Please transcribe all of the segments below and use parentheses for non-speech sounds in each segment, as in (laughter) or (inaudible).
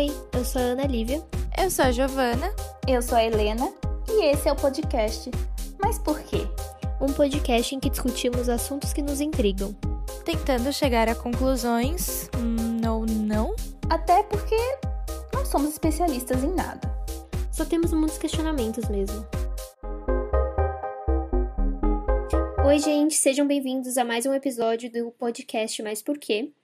Oi, eu sou a Ana Lívia. Eu sou a Giovana. Eu sou a Helena. E esse é o podcast. Mas por quê? Um podcast em que discutimos assuntos que nos intrigam. Tentando chegar a conclusões. Hum, ou não? Até porque não somos especialistas em nada. Só temos muitos questionamentos mesmo. Oi, gente, sejam bem-vindos a mais um episódio do podcast Mais Por Quê.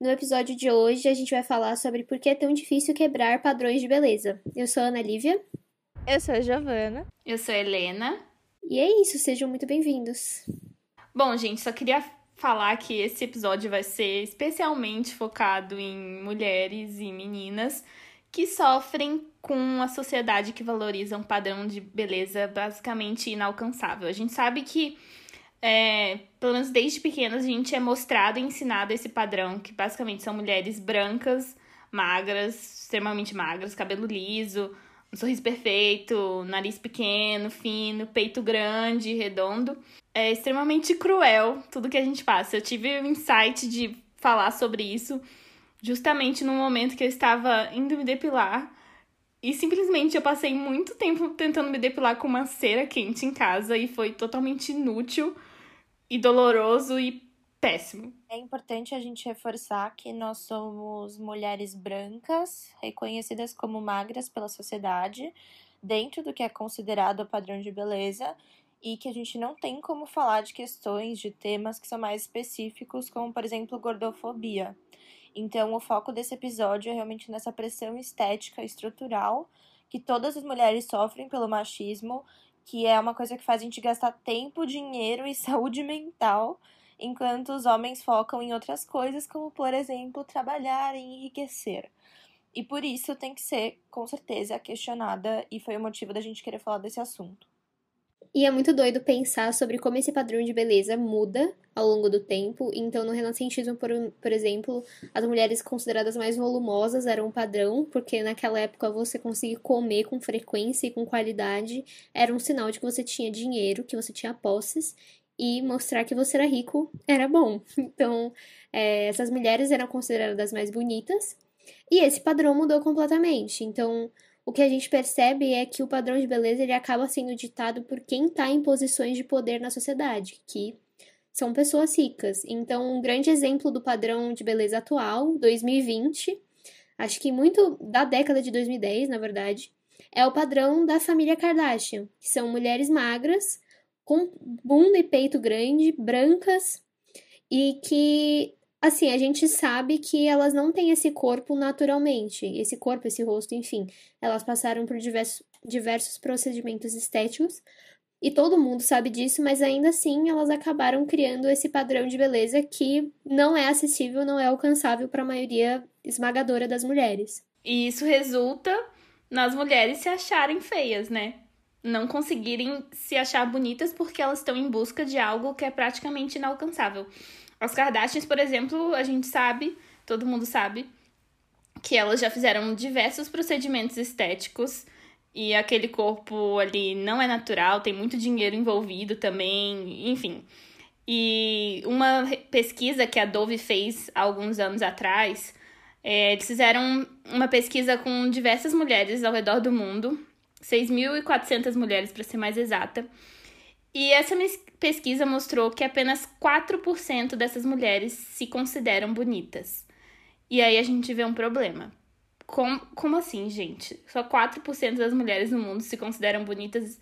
No episódio de hoje, a gente vai falar sobre por que é tão difícil quebrar padrões de beleza. Eu sou a Ana Lívia. Eu sou a Giovana. Eu sou a Helena. E é isso, sejam muito bem-vindos. Bom, gente, só queria falar que esse episódio vai ser especialmente focado em mulheres e meninas que sofrem com a sociedade que valoriza um padrão de beleza basicamente inalcançável. A gente sabe que é, pelo menos desde pequenas, a gente é mostrado e ensinado esse padrão, que basicamente são mulheres brancas, magras, extremamente magras, cabelo liso, um sorriso perfeito, nariz pequeno, fino, peito grande, redondo. É extremamente cruel tudo que a gente passa. Eu tive o insight de falar sobre isso justamente no momento que eu estava indo me depilar. E simplesmente eu passei muito tempo tentando me depilar com uma cera quente em casa e foi totalmente inútil e doloroso e péssimo. É importante a gente reforçar que nós somos mulheres brancas, reconhecidas como magras pela sociedade, dentro do que é considerado o padrão de beleza, e que a gente não tem como falar de questões, de temas que são mais específicos, como por exemplo gordofobia. Então, o foco desse episódio é realmente nessa pressão estética estrutural que todas as mulheres sofrem pelo machismo que é uma coisa que faz a gente gastar tempo, dinheiro e (laughs) saúde mental, enquanto os homens focam em outras coisas, como, por exemplo, trabalhar e enriquecer. E por isso tem que ser, com certeza, questionada, e foi o motivo da gente querer falar desse assunto. E é muito doido pensar sobre como esse padrão de beleza muda ao longo do tempo. Então, no renascentismo, por, por exemplo, as mulheres consideradas mais volumosas eram um padrão, porque naquela época você conseguir comer com frequência e com qualidade era um sinal de que você tinha dinheiro, que você tinha posses, e mostrar que você era rico era bom. (laughs) Então, é, essas mulheres eram consideradas mais bonitas, e esse padrão mudou completamente. Então, o que a gente percebe é que o padrão de beleza ele acaba sendo ditado por quem está em posições de poder na sociedade, que são pessoas ricas. Então, um grande exemplo do padrão de beleza atual, 2020, acho que muito da década de 2010, na verdade, é o padrão da família Kardashian, que são mulheres magras, com bunda e peito grande, brancas, e que assim, a gente sabe que elas não têm esse corpo naturalmente, esse corpo, esse rosto, enfim. Elas passaram por diversos, diversos procedimentos estéticos e todo mundo sabe disso, mas ainda assim elas acabaram criando esse padrão de beleza que não é acessível, não é alcançável para a maioria esmagadora das mulheres. E isso resulta nas mulheres se acharem feias, né? Não conseguirem se achar bonitas porque elas estão em busca de algo que é praticamente inalcançável. As Kardashians, por exemplo, a gente sabe, todo mundo sabe, que elas já fizeram diversos procedimentos estéticos e aquele corpo ali não é natural, tem muito dinheiro envolvido também, enfim. E uma pesquisa que a Dove fez há alguns anos atrás, é, eles fizeram uma pesquisa com diversas mulheres ao redor do mundo, 6.400 mulheres para ser mais exata, e essa pesquisa mostrou que apenas 4% dessas mulheres se consideram bonitas. E aí a gente vê um problema. Como, como assim, gente? Só 4% das mulheres no mundo se consideram bonitas.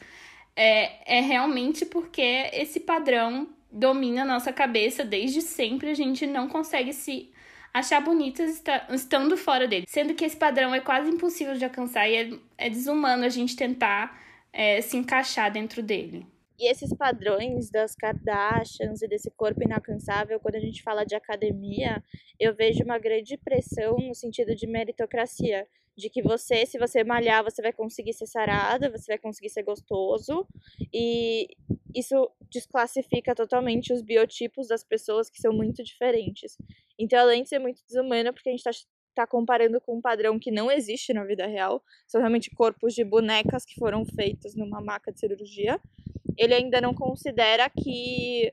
É, é realmente porque esse padrão domina a nossa cabeça desde sempre. A gente não consegue se achar bonitas estando fora dele. Sendo que esse padrão é quase impossível de alcançar e é, é desumano a gente tentar é, se encaixar dentro dele. E esses padrões das Kardashians e desse corpo inalcançável, quando a gente fala de academia, eu vejo uma grande pressão no sentido de meritocracia. De que você, se você malhar, você vai conseguir ser sarada, você vai conseguir ser gostoso. E isso desclassifica totalmente os biotipos das pessoas que são muito diferentes. Então, além de ser muito desumano, porque a gente está tá comparando com um padrão que não existe na vida real, são realmente corpos de bonecas que foram feitos numa maca de cirurgia ele ainda não considera que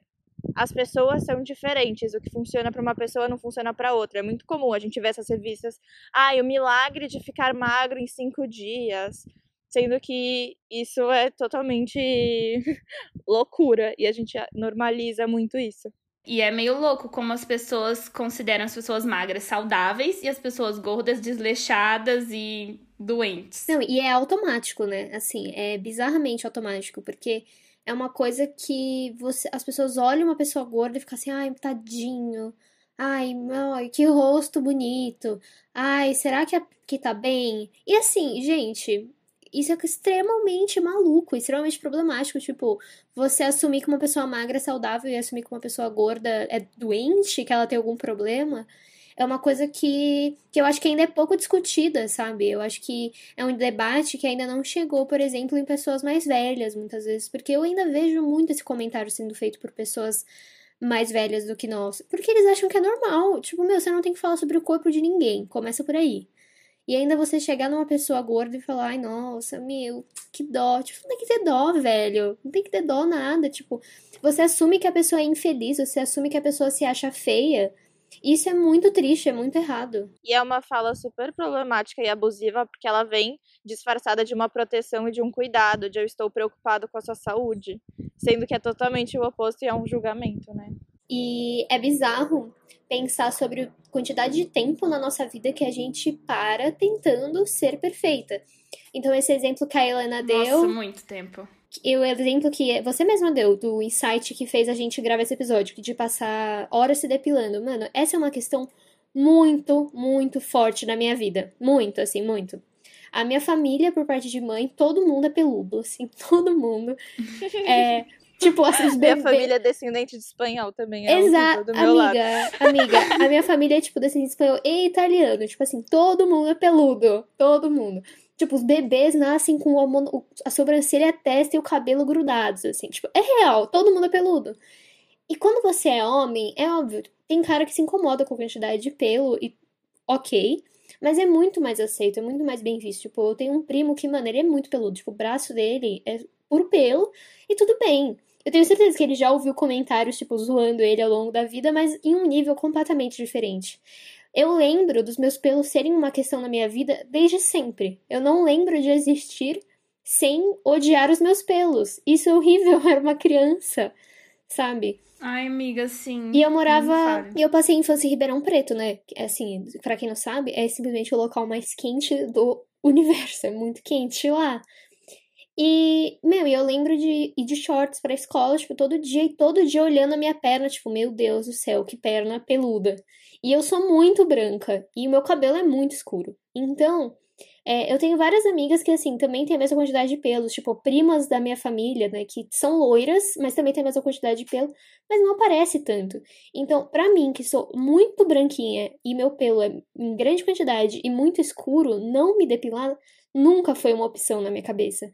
as pessoas são diferentes. O que funciona para uma pessoa não funciona para outra. É muito comum a gente ver essas revistas. Ai, ah, o milagre de ficar magro em cinco dias. Sendo que isso é totalmente (laughs) loucura. E a gente normaliza muito isso. E é meio louco como as pessoas consideram as pessoas magras saudáveis e as pessoas gordas desleixadas e doentes. Não, e é automático, né? Assim, é bizarramente automático, porque é uma coisa que você, as pessoas olham uma pessoa gorda e ficam assim, ai, tadinho. Ai, ai, que rosto bonito. Ai, será que, que tá bem? E assim, gente, isso é extremamente maluco, extremamente problemático. Tipo, você assumir que uma pessoa magra é saudável e assumir que uma pessoa gorda é doente, que ela tem algum problema é uma coisa que, que eu acho que ainda é pouco discutida, sabe? Eu acho que é um debate que ainda não chegou, por exemplo, em pessoas mais velhas, muitas vezes, porque eu ainda vejo muito esse comentário sendo feito por pessoas mais velhas do que nós, porque eles acham que é normal. Tipo, meu, você não tem que falar sobre o corpo de ninguém, começa por aí. E ainda você chegar numa pessoa gorda e falar, ai, nossa, meu, que dó. Tipo, não tem que ter dó, velho. Não tem que ter dó nada. Tipo, você assume que a pessoa é infeliz, você assume que a pessoa se acha feia. Isso é muito triste, é muito errado. E é uma fala super problemática e abusiva, porque ela vem disfarçada de uma proteção e de um cuidado, de eu estou preocupado com a sua saúde, sendo que é totalmente o oposto e é um julgamento, né? E é bizarro pensar sobre a quantidade de tempo na nossa vida que a gente para tentando ser perfeita. Então, esse exemplo que a Helena deu. Nossa, muito tempo o exemplo que você mesma deu do insight que fez a gente gravar esse episódio, de passar horas se depilando. Mano, essa é uma questão muito, muito forte na minha vida. Muito, assim, muito. A minha família, por parte de mãe, todo mundo é peludo, assim, (laughs) todo mundo. É, tipo, assim, os bebês... Minha família é descendente de espanhol também. É Exato, amiga, lado. amiga. A minha família é, tipo, descendente de espanhol e italiano. Tipo assim, todo mundo é peludo. Todo mundo. Tipo, os bebês nascem com a sobrancelha, a testa e o cabelo grudados, assim. Tipo, é real, todo mundo é peludo. E quando você é homem, é óbvio, tem cara que se incomoda com a quantidade de pelo e ok. Mas é muito mais aceito, é muito mais bem visto. Tipo, eu tenho um primo que, mano, ele é muito peludo. Tipo, o braço dele é puro pelo e tudo bem. Eu tenho certeza que ele já ouviu comentários, tipo, zoando ele ao longo da vida, mas em um nível completamente diferente. Eu lembro dos meus pelos serem uma questão na minha vida desde sempre. Eu não lembro de existir sem odiar os meus pelos. Isso é horrível, eu (laughs) era uma criança, sabe? Ai, amiga, sim. E eu morava. E eu passei a infância em Ribeirão Preto, né? Assim, para quem não sabe, é simplesmente o local mais quente do (laughs) universo. É muito quente lá. E, meu, eu lembro de ir de shorts pra escola, tipo, todo dia e todo dia olhando a minha perna, tipo, meu Deus do céu, que perna peluda. E eu sou muito branca e o meu cabelo é muito escuro. Então, é, eu tenho várias amigas que, assim, também têm a mesma quantidade de pelos, tipo, primas da minha família, né, que são loiras, mas também têm a mesma quantidade de pelo, mas não aparece tanto. Então, pra mim, que sou muito branquinha e meu pelo é em grande quantidade e muito escuro, não me depilar nunca foi uma opção na minha cabeça.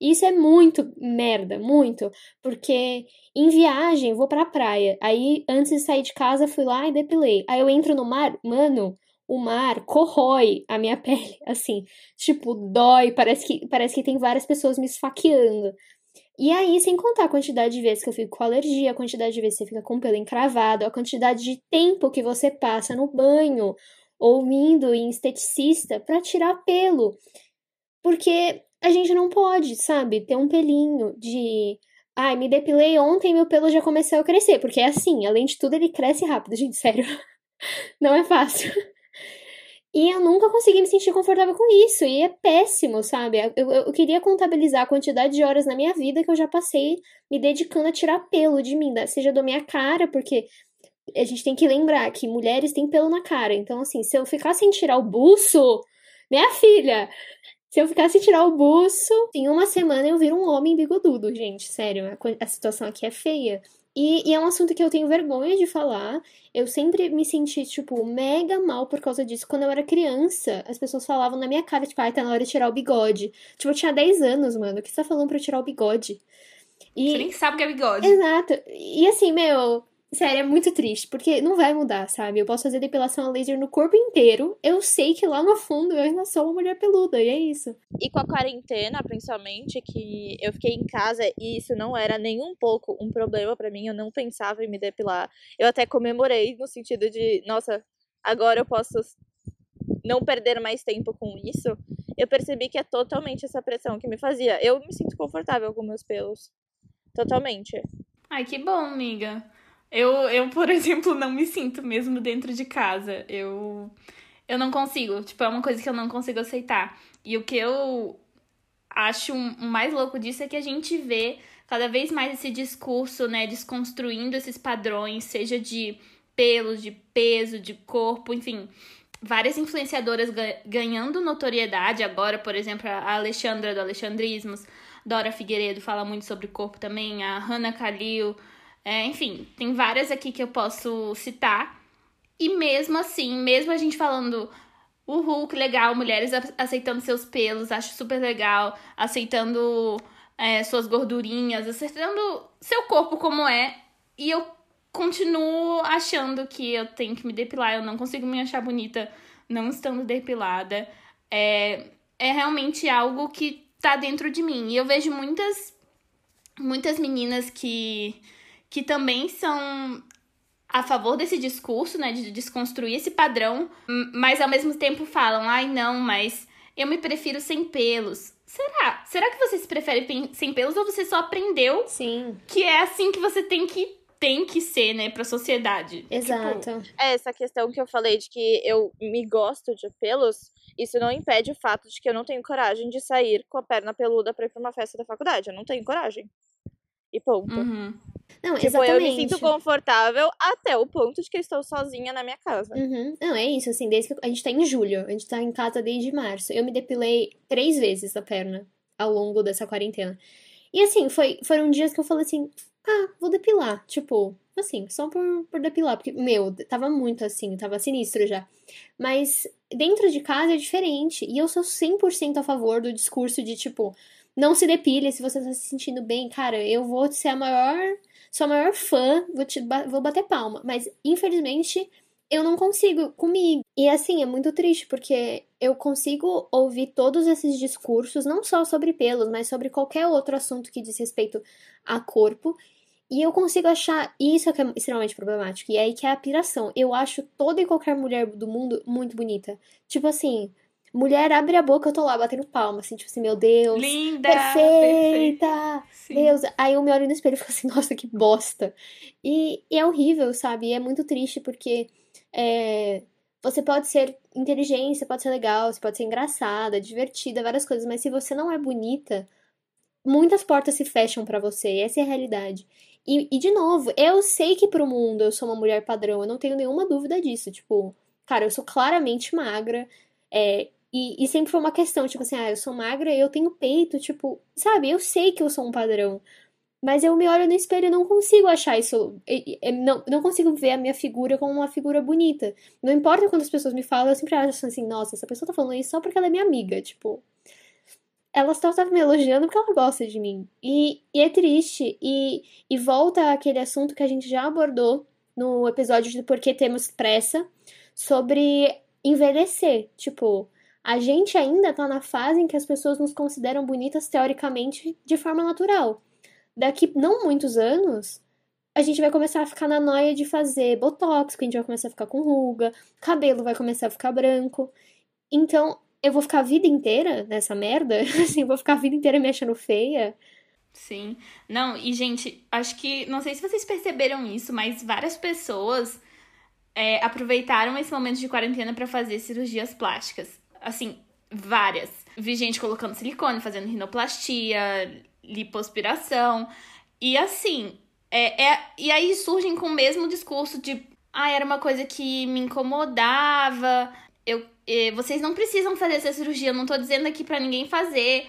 Isso é muito merda, muito. Porque em viagem, vou pra praia. Aí, antes de sair de casa, fui lá e depilei. Aí eu entro no mar, mano, o mar corrói a minha (laughs) pele, assim. Tipo, dói, parece que, parece que tem várias pessoas me esfaqueando. E aí, sem contar a quantidade de vezes que eu fico com alergia, a quantidade de vezes que você fica com o pelo encravado, a quantidade de tempo que você passa no banho ou indo em esteticista para tirar pelo. Porque a gente não pode, sabe, ter um pelinho de. Ai, me depilei ontem meu pelo já começou a crescer. Porque é assim, além de tudo, ele cresce rápido, gente, (laughs) sério. Não é fácil. E eu nunca consegui me sentir confortável com isso. E é péssimo, sabe? Eu, eu, eu, queria contabilizar a quantidade de horas na minha vida que eu já passei me dedicando a tirar pelo de mim, seja da minha cara, porque a gente tem que lembrar que mulheres têm pelo na cara. Então, assim, se eu ficar sem tirar o buço, minha filha, se eu ficasse tirar o buço, em uma semana eu viro um homem bigodudo, gente. Sério, a, a situação aqui é feia. E, e, é um assunto que eu tenho vergonha de falar. Eu sempre me senti, tipo, mega mal por causa disso. Quando eu era criança, as pessoas falavam na minha cara, tipo, ai, tá na hora de tirar o bigode. Tipo, eu tinha 10 anos, mano. O que você tá falando pra eu tirar o bigode? E... Você nem sabe o que é bigode. Exato. E assim, meu, Sério, é muito triste, porque não vai mudar, sabe? Eu posso fazer depilação a laser no corpo inteiro. Eu sei que lá no fundo eu ainda sou uma mulher peluda, e é isso. E com a quarentena, principalmente, que eu fiquei em casa e isso não era nem um pouco um problema para mim, eu não pensava em me depilar. Eu até comemorei no sentido de, nossa, agora eu posso não perder mais tempo com isso. Eu percebi que é totalmente essa pressão que me fazia. Eu me sinto confortável com meus pelos. Totalmente. Ai, que bom, amiga. Eu, eu, por (laughs) exemplo, não me sinto mesmo dentro de casa. Eu, eu não consigo. Tipo, é uma coisa que eu não consigo aceitar. E o que eu acho mais louco disso é que a gente vê cada vez mais esse discurso, né, desconstruindo esses padrões, seja de pelos, de peso, de corpo, enfim. Várias influenciadoras ganhando notoriedade agora, por exemplo, a Alexandra do Alexandrismos, Dora Figueiredo fala muito sobre corpo também, a Hannah Kalil, é, enfim, tem várias aqui que eu posso citar. E mesmo assim, mesmo a gente falando o Hulk legal, mulheres aceitando seus pelos, acho super legal, aceitando é, suas gordurinhas, aceitando seu corpo como é. E eu continuo achando que eu tenho que me depilar, eu não consigo me achar bonita não estando depilada. É, é realmente algo que tá dentro de mim. E eu vejo muitas, muitas meninas que que também são a favor desse discurso, né, de desconstruir esse padrão, mas ao mesmo tempo falam, ai não, mas eu me prefiro sem pelos. Será? Será que você se prefere sem pelos ou você só aprendeu Sim. que é assim que você tem que tem que ser, né, pra sociedade? Exato. Tipo, é essa questão que eu falei de que eu me gosto de pelos, isso não impede o fato de que eu não tenho coragem de sair com a perna peluda pra ir pra uma festa da faculdade. Eu não tenho coragem. E ponto. Uhum. Não, tipo, exatamente. eu me sinto confortável até o ponto de que eu estou sozinha na minha casa. Uhum. Não, é isso, assim, desde que a gente tá em julho, a gente tá em casa desde março. Eu me depilei três vezes a perna ao longo dessa quarentena. E assim, foi, foram dias que eu falei assim, ah, vou depilar. Tipo, assim, só por, por depilar. Porque, meu, tava muito assim, tava sinistro já. Mas dentro de casa é diferente. E eu sou 100% a favor do discurso de, tipo, não se depile se você tá se sentindo bem. Cara, eu vou ser a maior sou a maior fã, vou, te, vou bater palma. Mas, infelizmente, eu não consigo comigo. E assim, é muito triste, porque eu consigo ouvir todos esses discursos, não só sobre pelos, mas sobre qualquer outro assunto que diz respeito a corpo. E eu consigo achar isso que é extremamente problemático. E é aí que é a piração. Eu acho toda e qualquer mulher do mundo muito bonita. Tipo assim, Mulher abre a boca, eu tô lá batendo palma, assim, tipo assim, meu Deus. Linda! Perfeita! Deus. Aí eu me olho no espelho e falo assim, (laughs) nossa, que bosta. E, e é horrível, sabe? E é muito triste porque é, você pode ser inteligente, você pode ser legal, você pode ser engraçada, divertida, várias coisas, mas se você não é bonita, muitas portas se fecham para você. Essa é a realidade. E, e, de novo, eu sei que pro mundo eu sou uma mulher padrão, eu não tenho nenhuma dúvida disso. Tipo, cara, eu sou claramente magra. É, e, e, sempre foi uma questão, tipo assim, ah, eu sou magra, eu tenho peito, tipo, sabe, eu sei que eu sou um padrão. Mas eu me olho no espelho e não consigo achar isso. Não, não consigo ver a minha figura como uma figura bonita. Não importa quando as pessoas me falam, eu sempre acho assim, nossa, essa pessoa tá falando isso só porque ela é minha amiga. Tipo, ela só tava me elogiando porque ela gosta de mim. E, e é triste. E, e volta aquele assunto que a gente já abordou no episódio de Por que Temos Pressa sobre envelhecer. Tipo, a gente ainda tá na fase em que as pessoas nos consideram bonitas teoricamente de forma natural. Daqui não muitos anos, a gente vai começar a ficar na noia de fazer botox, que a gente vai começar a ficar com ruga, cabelo vai começar a ficar branco. Então, eu vou ficar a vida inteira nessa merda? (laughs) Assim, vou ficar a vida inteira me achando feia? Sim. Não, e gente, acho que. Não sei se vocês perceberam isso, mas várias pessoas é, aproveitaram esse momento de quarentena para fazer cirurgias plásticas assim, várias. Vi gente colocando silicone, fazendo rinoplastia, lipoaspiração. E assim, é, é, e aí surgem com o mesmo discurso de ah, era uma coisa que me incomodava. Eu, eh, vocês não precisam fazer essa cirurgia, eu não tô dizendo aqui para ninguém fazer.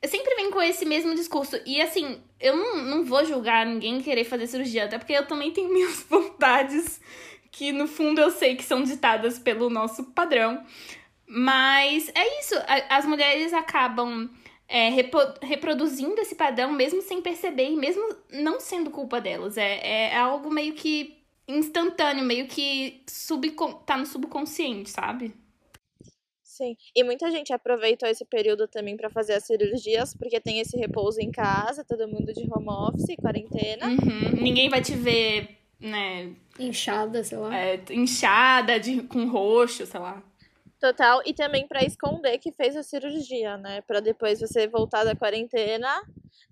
Eu sempre venho com esse mesmo discurso. E assim, eu não, não vou julgar ninguém querer fazer cirurgia, até porque eu também tenho (laughs) minhas vontades que no fundo eu sei que são ditadas pelo nosso padrão. Mas é isso, as mulheres acabam é, reproduzindo esse padrão mesmo sem perceber e mesmo não sendo culpa delas. É, é algo meio que instantâneo, meio que subcon... tá no subconsciente, sabe? Sim. E muita gente aproveitou esse período também para fazer as cirurgias, porque tem esse repouso em casa, todo mundo de home office, quarentena. Uhum. Ninguém vai te ver, né? Inchada, sei lá. É, inchada, de, com roxo, sei lá. Total. E também para esconder que fez a cirurgia, né? Para depois você voltar da quarentena,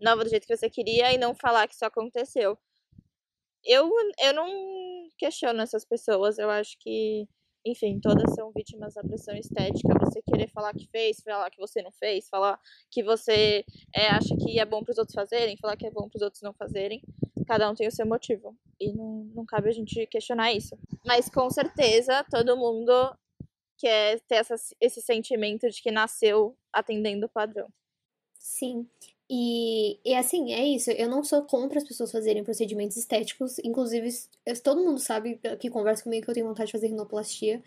nova do jeito que você queria, e não falar que isso aconteceu. Eu, eu não questiono essas pessoas. Eu acho que enfim, todas são vítimas da pressão estética. Você querer falar que fez, falar que você não fez, falar que você é, acha que é bom para os outros fazerem, falar que é bom para os outros não fazerem. Cada um tem o seu motivo. E não, não cabe a gente questionar isso. Mas com certeza todo mundo quer ter essa, esse sentimento de que nasceu atendendo o padrão. Sim. E, e assim, é isso. Eu não sou contra as pessoas fazerem procedimentos estéticos. Inclusive, todo mundo sabe que conversa comigo que eu tenho vontade de fazer rinoplastia.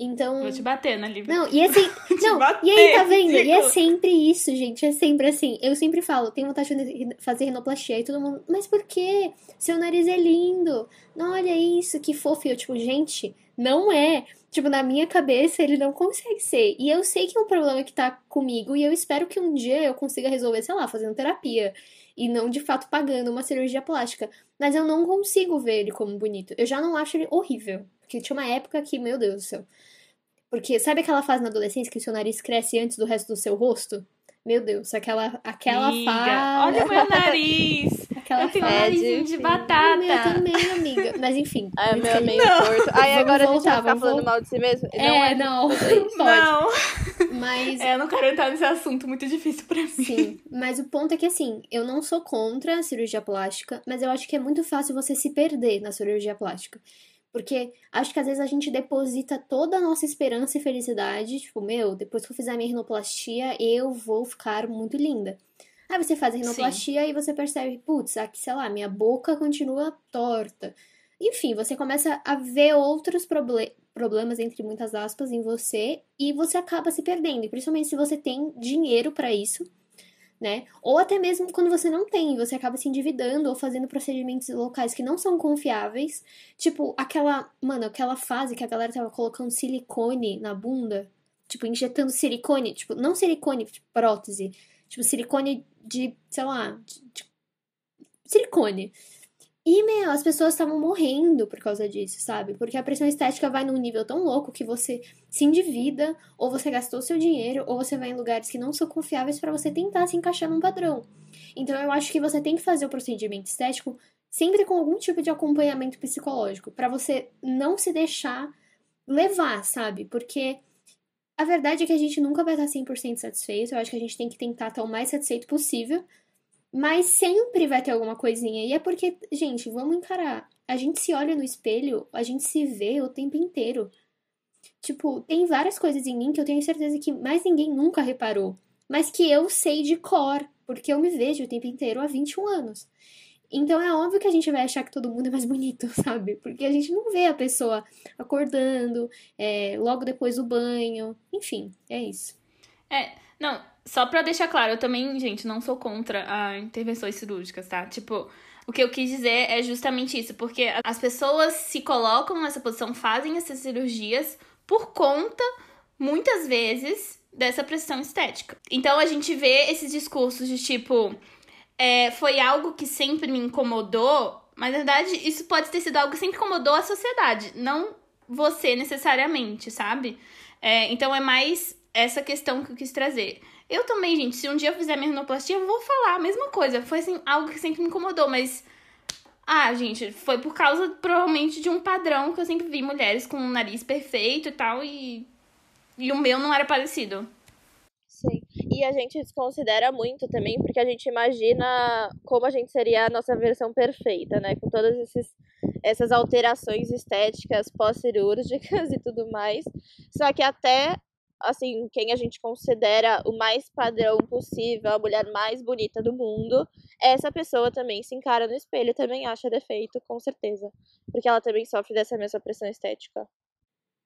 Então. Vou te bater na livre. Não, e assim. (laughs) não, bater, e aí, tá vendo? E é sempre isso, gente. É sempre assim. Eu sempre falo, tenho vontade de fazer rinoplastia. E todo mundo. Mas por quê? Seu nariz é lindo. Não, olha isso, que fofo. E eu, tipo, gente, não é. Tipo, na minha cabeça ele não consegue ser. E eu sei que é um problema que tá comigo e eu espero que um dia eu consiga resolver, sei lá, fazendo terapia. E não de fato pagando uma cirurgia plástica. Mas eu não consigo ver ele como bonito. Eu já não acho ele horrível. Porque tinha uma época que, meu Deus do céu. Porque sabe aquela fase na adolescência que o seu nariz cresce antes do resto do seu rosto? Meu Deus, aquela, aquela amiga, fase. Olha o meu nariz! (laughs) Aquela eu tenho um narizinho de batata. Meu também, amiga. Mas enfim. (laughs) É, o meu é meio torto. Aí agora voltar, a gente vai ficar falando mal de si mesmo? É, não, (laughs) é, não. Não. Mas... É, eu não quero entrar nesse assunto muito difícil pra mim. Sim, mas o ponto é que assim, eu não sou contra a cirurgia plástica, mas eu acho que é muito fácil você se perder na cirurgia plástica. Porque acho que às vezes a gente deposita toda a nossa esperança e felicidade, tipo, meu, depois que eu fizer a minha rinoplastia, eu vou ficar muito linda. Aí você faz a rinoplastia Sim. e você percebe, putz, aqui, sei lá, minha boca continua torta. Enfim, você começa a ver outros proble problemas, entre muitas aspas, em você e você acaba se perdendo. E principalmente se você tem dinheiro para isso, né? Ou até mesmo quando você não tem, você acaba se endividando ou fazendo procedimentos locais que não são confiáveis. Tipo, aquela, mano, aquela fase que a galera tava colocando silicone na bunda, tipo, injetando silicone, tipo, não silicone, tipo, prótese, tipo, silicone de, sei lá, de, de silicone. E, meu, as pessoas estavam morrendo por causa disso, sabe? Porque a pressão estética vai num nível tão louco que você se endivida, ou você gastou seu dinheiro, ou você vai em lugares que não são confiáveis para você tentar se encaixar num padrão. Então, eu acho que você tem que fazer o procedimento estético sempre com algum tipo de acompanhamento psicológico, para você não se deixar levar, sabe? Porque a verdade é que a gente nunca vai estar 100% satisfeito. Eu acho que a gente tem que tentar estar o mais satisfeito possível mas sempre vai ter alguma coisinha. E é porque, gente, vamos encarar. A gente se olha no espelho, a gente se vê o tempo inteiro. Tipo, tem várias coisas em mim que eu tenho certeza que mais ninguém nunca reparou. Mas que eu sei de cor, porque eu me vejo o tempo inteiro há 21 anos. Então é óbvio que a gente vai achar que todo mundo é mais bonito, (laughs) sabe? Porque a gente não vê a pessoa acordando, é, logo depois do banho. Enfim, é isso. É, não, só pra deixar claro, eu também, gente, não sou contra a intervenções cirúrgicas, tá? Tipo, o que eu quis dizer é justamente isso, porque as pessoas se colocam nessa posição, fazem essas cirurgias por conta, muitas vezes, dessa pressão estética. Então a gente vê esses discursos de tipo, é, foi algo que sempre me incomodou, mas na verdade isso pode ter sido algo que sempre incomodou a sociedade, não você necessariamente, sabe? É, então é mais essa questão que eu quis trazer. Eu também, gente, se um dia eu fizer minha rinoplastia, eu vou falar a mesma coisa. Foi assim, algo que sempre me incomodou, mas. Ah, gente, foi por causa provavelmente de um padrão que eu sempre vi mulheres com um nariz perfeito e tal, e. E o meu não era parecido. Sim. E a gente desconsidera muito também, porque a gente imagina como a gente seria a nossa versão perfeita, né? Com todas esses, essas alterações estéticas pós-cirúrgicas (laughs) e tudo mais. Só que até assim, quem a gente considera o mais padrão possível, a mulher mais bonita do mundo, essa pessoa também se encara no espelho, também acha defeito, com certeza. Porque ela também sofre dessa mesma pressão estética.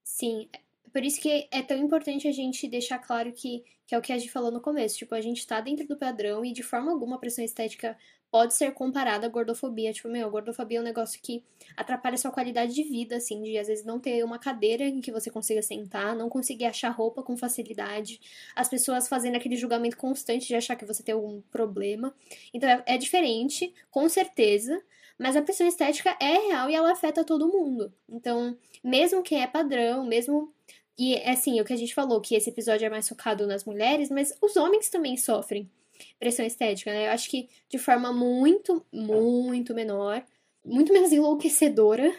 Sim. Por isso que é tão importante a gente deixar claro que, que é o que a gente falou no começo. Tipo, a gente tá dentro do padrão e de forma alguma a pressão estética pode ser comparada à gordofobia. Tipo, meu, gordofobia é um negócio que atrapalha sua qualidade de vida, assim, de às vezes não ter uma cadeira em que você consiga sentar, não conseguir achar roupa com facilidade, as pessoas fazendo aquele julgamento constante de achar que você tem algum problema. Então é, é diferente, com certeza. Mas a pressão estética é real e ela afeta todo mundo. Então, mesmo quem é padrão, mesmo. E assim, o que a gente falou, que esse episódio é mais focado nas mulheres, mas os homens também sofrem pressão estética, né? Eu acho que de forma muito, muito menor, muito menos enlouquecedora,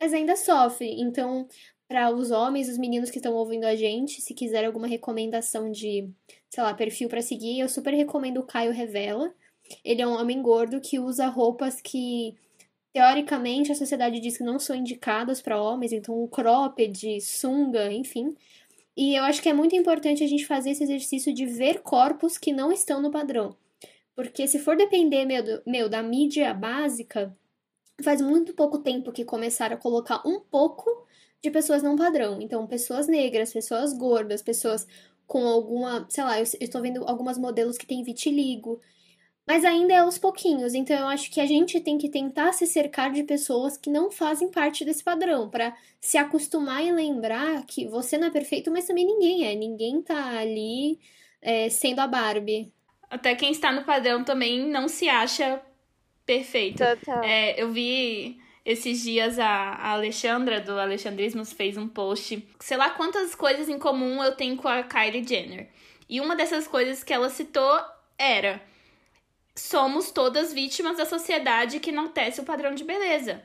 mas ainda sofre. Então, para os homens, os meninos que estão ouvindo a gente, se quiser alguma recomendação de, sei lá, perfil para seguir, eu super recomendo o Caio Revela. Ele é um homem gordo que usa roupas que teoricamente a sociedade diz que não são indicadas para homens, então cropped, sunga, enfim. E eu acho que é muito importante a gente fazer esse exercício de ver corpos que não estão no padrão. Porque se for depender, meu, meu da mídia básica, faz muito pouco tempo que começaram a colocar um pouco de pessoas não padrão. Então, pessoas negras, pessoas gordas, pessoas com alguma, sei lá, eu estou vendo algumas modelos que têm vitiligo. Mas ainda é aos pouquinhos, então eu acho que a gente tem que tentar se cercar de pessoas que não fazem parte desse padrão, para se acostumar e lembrar que você não é perfeito, mas também ninguém é. Ninguém tá ali é, sendo a Barbie. Até quem está no padrão também não se acha perfeito. É, eu vi esses dias a, a Alexandra, do Alexandrismos, fez um post. Sei lá quantas coisas em comum eu tenho com a Kylie Jenner. E uma dessas coisas que ela citou era somos todas vítimas da sociedade que não tece o padrão de beleza.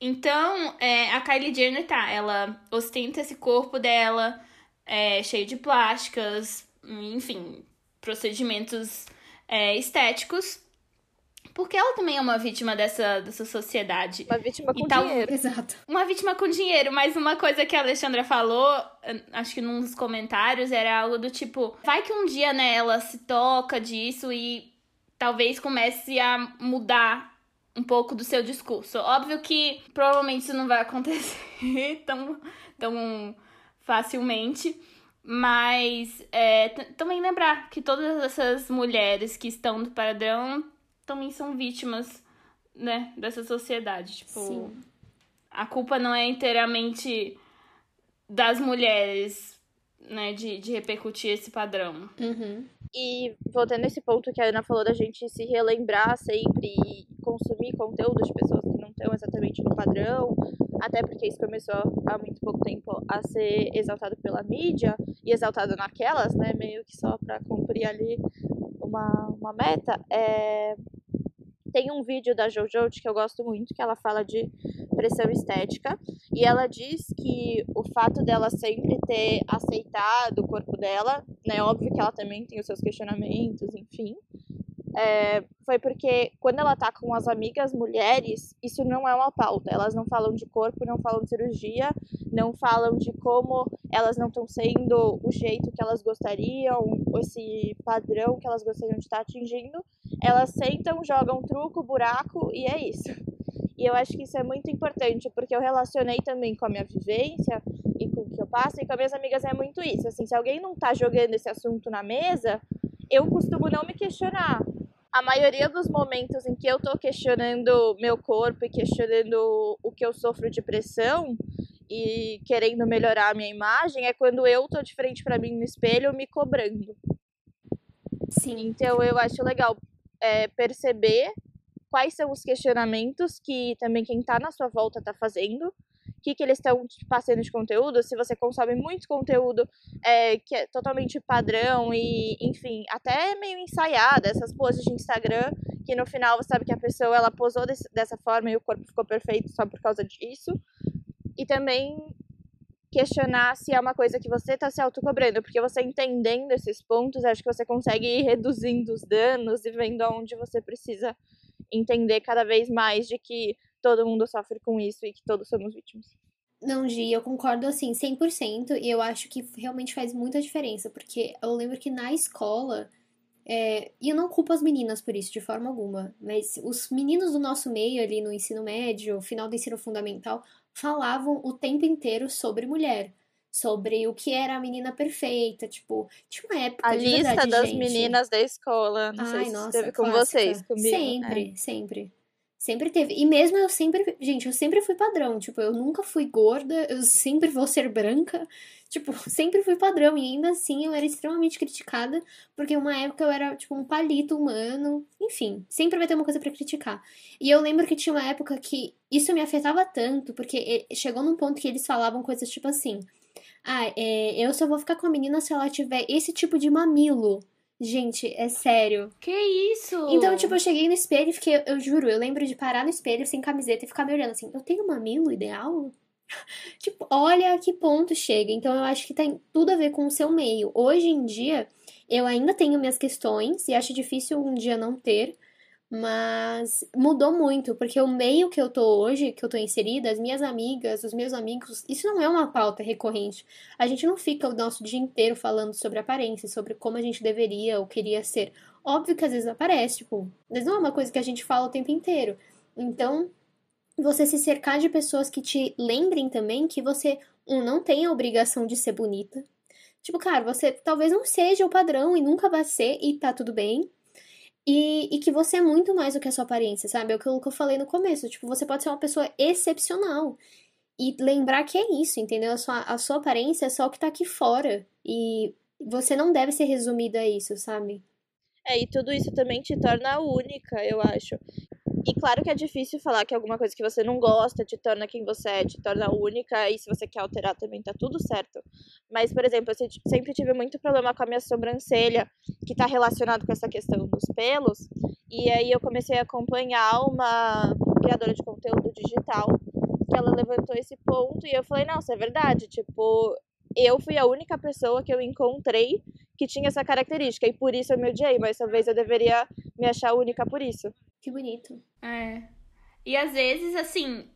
Então, é, a Kylie Jenner tá, ela ostenta esse corpo dela, é, cheio de plásticas, enfim, procedimentos é, estéticos. Porque ela também é uma vítima dessa, dessa sociedade. Uma vítima com tal, dinheiro. Exato. Uma vítima com dinheiro, mas uma coisa que a Alexandra falou, acho que num dos comentários, era algo do tipo: vai que um dia, né, ela se toca disso e talvez comece a mudar um pouco do seu discurso. Óbvio que provavelmente isso não vai acontecer (laughs) tão, tão facilmente, mas é, também lembrar que todas essas mulheres que estão no padrão também são vítimas né, dessa sociedade. Tipo, Sim. a culpa não é inteiramente das mulheres, né, de, de repercutir esse padrão. Uhum. E voltando nesse ponto que a Ana falou da gente se relembrar sempre e consumir conteúdo de pessoas que não estão exatamente no padrão, até porque isso começou há muito pouco tempo a ser exaltado pela mídia e exaltado naquelas, né, meio que só para cumprir ali uma, uma meta, é, tem um vídeo da Jojo que eu gosto muito, que ela fala de pressão estética, e ela diz que o fato dela sempre ter aceitado o corpo dela, né, óbvio que ela também tem os seus questionamentos, enfim, é, foi porque quando ela tá com as amigas mulheres, isso não é uma pauta. Elas não falam de corpo, não falam de cirurgia, não falam de como elas não estão sendo o jeito que elas gostariam, esse padrão que elas gostariam de estar tá atingindo. Elas sentam, jogam truco, buraco e é isso. E eu acho que isso é muito importante, porque eu relacionei também com a minha vivência e com o que eu passo, e com as minhas amigas é muito isso. Assim, se alguém não tá jogando esse assunto na mesa, eu costumo não me questionar a maioria dos momentos em que eu tô questionando meu corpo e questionando o que eu sofro de pressão e querendo melhorar a minha imagem é quando eu tô de frente para mim no espelho me cobrando. Sim. Então eu acho legal é, perceber quais são os questionamentos que também quem tá na sua volta tá fazendo o que, que eles estão passando de conteúdo, se você consome muito conteúdo é, que é totalmente padrão e, enfim, até meio ensaiada, essas poses de Instagram, que no final você sabe que a pessoa ela posou desse, dessa forma e o corpo ficou perfeito só por causa disso. E também questionar se é uma coisa que você está se autocobrando, porque você entendendo esses pontos, acho que você consegue ir reduzindo os danos e vendo aonde você precisa entender cada vez mais de que todo mundo sofre com isso e que todos somos vítimas. Não, Gi, eu concordo assim 100% e eu acho que realmente faz muita diferença, porque eu lembro que na escola, é, e eu não culpo as meninas por isso de forma alguma, mas os meninos do nosso meio ali no ensino médio, final do ensino fundamental, falavam o tempo inteiro sobre mulher. sobre o que era a menina perfeita. Tipo, tinha uma época. A lista verdade, das gente. meninas da escola. Não sei Ai, se nossa, teve com clássica. vocês, comigo. Sempre, sempre. Sempre teve. E mesmo eu sempre. Gente, eu sempre fui padrão. Tipo, eu nunca fui gorda, eu sempre vou ser branca. Tipo, (laughs) sempre fui padrão. E ainda assim eu era extremamente criticada, porque uma época eu era, tipo, um palito humano. Enfim, sempre vai ter uma coisa pra criticar. E eu lembro que tinha uma época que isso me afetava tanto, porque chegou num ponto que eles falavam coisas tipo assim. Ah, é, eu só vou ficar com a menina se ela tiver esse tipo de mamilo. Gente, é sério. Que isso? Então, tipo, eu cheguei no espelho e fiquei, eu juro, eu lembro de parar no espelho sem camiseta e ficar me olhando assim, eu tenho mamilo ideal? (laughs) tipo, olha a que ponto chega. Então, eu acho que tem tudo a ver com o seu meio. Hoje em dia, eu ainda tenho minhas questões e acho difícil um dia não ter, mas mudou muito, porque o meio que eu tô hoje, que eu tô inserida, as minhas amigas, os meus amigos, isso não é uma pauta recorrente. A gente não fica o nosso dia inteiro falando sobre aparência, sobre como a gente deveria ou queria ser. Óbvio que às vezes aparece, tipo, mas não é uma coisa que a gente fala o tempo inteiro. Então, você se cercar de pessoas que te lembrem também que você, um, não tem a obrigação de ser bonita. Tipo, cara, você talvez não seja o padrão e nunca vai ser, e tá tudo bem. E, e que você é muito mais do que a sua aparência, sabe? É aquilo que eu falei no começo. Tipo, você pode ser uma pessoa excepcional. E lembrar que é isso, entendeu? A sua, a sua aparência é só o que tá aqui fora. E você não deve ser resumida a isso, sabe? É, e tudo isso também te torna única, eu acho. E claro que é difícil falar que alguma coisa que você não gosta te torna quem você é, te torna única, e se você quer alterar também tá tudo certo. Mas, por exemplo, eu se- sempre tive muito problema com a minha sobrancelha, que tá relacionado com essa questão dos pelos, e aí eu comecei a acompanhar uma criadora de conteúdo digital, que ela levantou esse ponto, e eu falei, nossa, é verdade, tipo, eu fui a única pessoa que eu encontrei que tinha essa característica, e por isso eu me odiei, mas talvez eu deveria me achar única por isso. Que bonito. É. E às vezes, assim,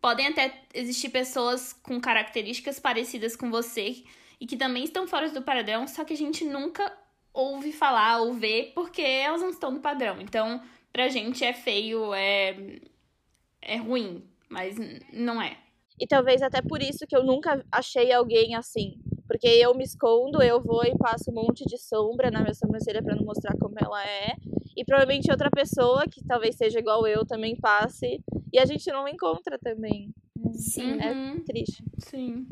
podem até existir pessoas com características parecidas com você e que também estão fora do padrão, só que a gente nunca ouve falar ou vê porque elas não estão no padrão. Então, pra gente é feio, é, é ruim, mas não é. E talvez até por isso que eu nunca achei alguém assim. Porque eu me escondo, eu vou e passo um monte de sombra na minha sobrancelha pra não mostrar como ela é. E provavelmente outra pessoa que talvez seja igual eu também passe. E a gente não encontra também. Sim. É Uhum, triste. sim.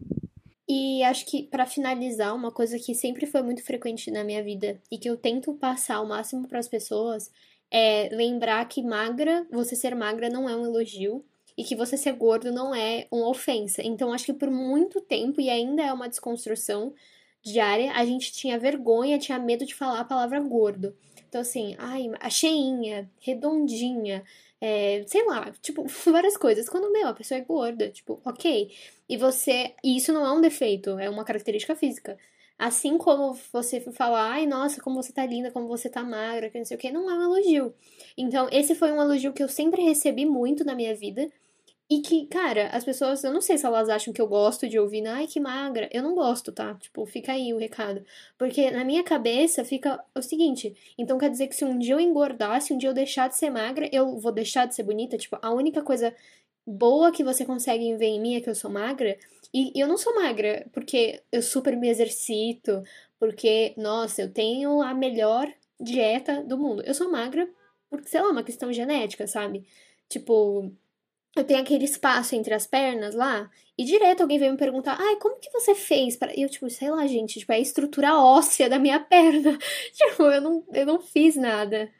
E acho que pra finalizar, uma coisa que sempre foi muito frequente na minha vida e que eu tento passar ao máximo pras pessoas é lembrar que magra, você ser magra não é um elogio e que você ser gordo não é uma ofensa. Então acho que por muito tempo e ainda é uma desconstrução diária, a gente tinha vergonha, tinha medo de falar a palavra gordo. Então assim, ai, a cheinha, redondinha, é, sei lá, tipo, (laughs) várias coisas. Quando, meu, a pessoa é gorda, tipo, ok. E você. E isso não é um defeito, é uma característica física. Assim como você falar, ai, nossa, como você tá linda, como você tá magra, que não sei o que, não é um elogio. Então, esse foi um elogio que eu sempre recebi muito na minha vida. E que, cara, as pessoas, eu não sei se elas acham que eu gosto de ouvir, ai, que magra. Eu não gosto, tá? Tipo, fica aí o recado. Porque na minha cabeça fica o seguinte: então quer dizer que se um dia eu engordar, se um dia eu deixar de ser magra, eu vou deixar de ser bonita? Tipo, a única coisa boa que você consegue ver em mim é que eu sou magra. E eu não sou magra porque eu super me exercito, porque, nossa, eu tenho a melhor dieta do mundo. Eu sou magra por, sei lá, uma questão genética, sabe? Tipo, eu tenho aquele espaço entre as pernas lá, e direto alguém vem me perguntar, ai, como que você fez? Pra... E eu, tipo, sei lá, gente, tipo, é a estrutura óssea da minha (laughs) perna. tipo, eu não, eu não fiz nada.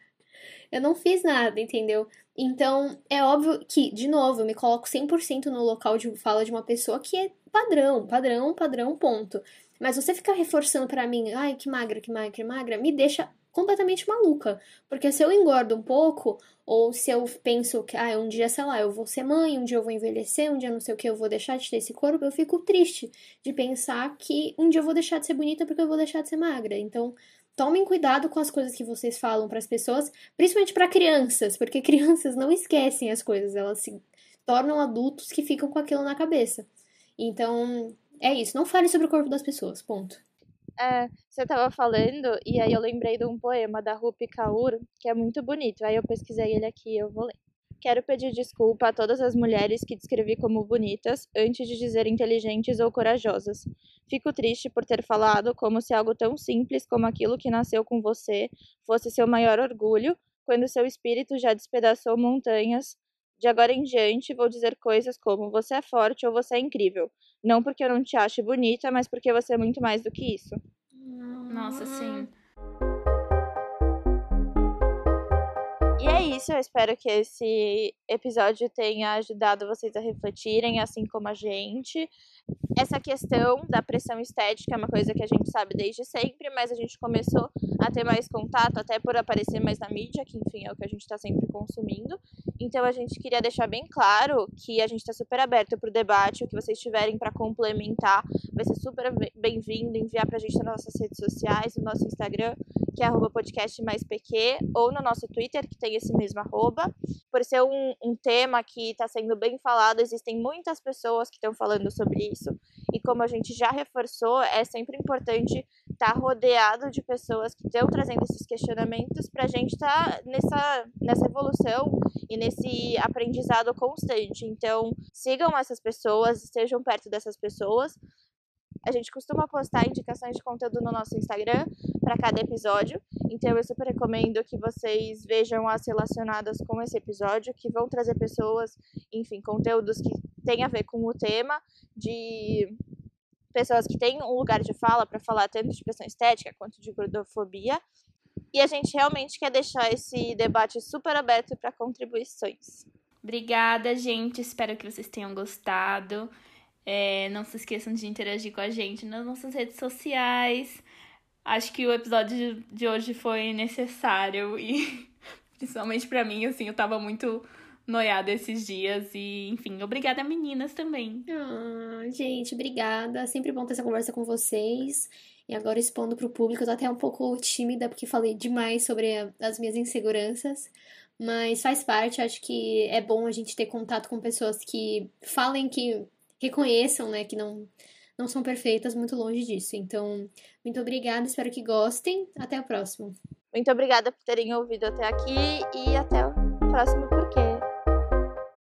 Eu não fiz nada, entendeu? Então, é óbvio que, de novo, eu me coloco 100% no local de fala de uma pessoa que é padrão, padrão, padrão, ponto. Mas você ficar reforçando pra mim, ai, que magra, que magra, que magra, me deixa completamente maluca. Porque se eu engordo um pouco, ou se eu penso que, ah, um dia, sei lá, eu vou ser mãe, um dia eu vou envelhecer, um dia não sei o que, eu vou deixar de ter esse corpo, eu fico triste de pensar que um dia eu vou deixar de ser bonita porque eu vou deixar de ser magra. Então, tomem cuidado com as coisas que vocês falam para as pessoas, principalmente para crianças, porque (laughs) crianças não esquecem as coisas, elas se tornam adultos que ficam com aquilo na cabeça. Então, é isso, não fale sobre o corpo das pessoas, ponto. É, você tava falando, e aí eu lembrei de um poema da Rupi Kaur, que é muito bonito. Aí eu pesquisei ele aqui e eu vou ler. Quero pedir desculpa a todas as mulheres que descrevi como bonitas antes de dizer inteligentes ou corajosas. Fico triste por ter falado como se algo tão simples como aquilo que nasceu com você fosse seu maior orgulho, quando seu espírito já despedaçou montanhas. De agora em diante, vou dizer coisas como você é forte ou você é incrível. Não porque eu não te ache bonita, mas porque você é muito mais do que isso. Nossa, sim. Isso, eu espero que esse episódio tenha ajudado vocês a refletirem, assim como a gente. Essa questão da pressão estética é uma coisa que a gente sabe desde sempre, mas a gente começou a ter mais contato, até por aparecer mais na mídia, que enfim é o que a gente está sempre consumindo. Então a gente queria deixar bem claro que a gente está super aberto para o debate, o que vocês tiverem para complementar vai ser super bem-vindo. Enviar para a gente nas nossas redes sociais, no nosso Instagram, que é arroba podcast mais PQ, ou no nosso Twitter, que tem esse mesmo arroba. Por ser um, um tema que está sendo bem falado, existem muitas pessoas que estão falando sobre isso. E como a gente já reforçou, é sempre importante estar tá rodeado de pessoas que estão trazendo esses questionamentos para a gente estar tá nessa, nessa evolução e nesse aprendizado constante. Então, sigam essas pessoas, estejam perto dessas pessoas. A gente costuma postar indicações de conteúdo no nosso Instagram para cada episódio, então eu super recomendo que vocês vejam as relacionadas com esse episódio, que vão trazer pessoas, enfim, conteúdos que têm a ver com o tema, de pessoas que têm um lugar de fala para falar tanto de pressão estética quanto de gordofobia. E a gente realmente quer deixar esse debate super aberto para contribuições. Obrigada, gente. Espero que vocês tenham gostado. É, não se esqueçam de interagir com a gente nas nossas redes sociais. Acho que o episódio de hoje foi necessário e (laughs) principalmente para mim, assim, eu tava muito noiada esses dias e, enfim, obrigada meninas também. Ah, gente, obrigada. Sempre bom ter essa conversa com vocês. E agora expondo pro público, eu tô até um pouco tímida porque falei demais sobre as minhas inseguranças, mas faz parte, acho que é bom a gente ter contato com pessoas que falem que reconheçam, né, que não, não são perfeitas, muito longe disso. Então, muito obrigada, espero que gostem. Até o próximo. Muito obrigada por terem ouvido até aqui e até o próximo Porquê.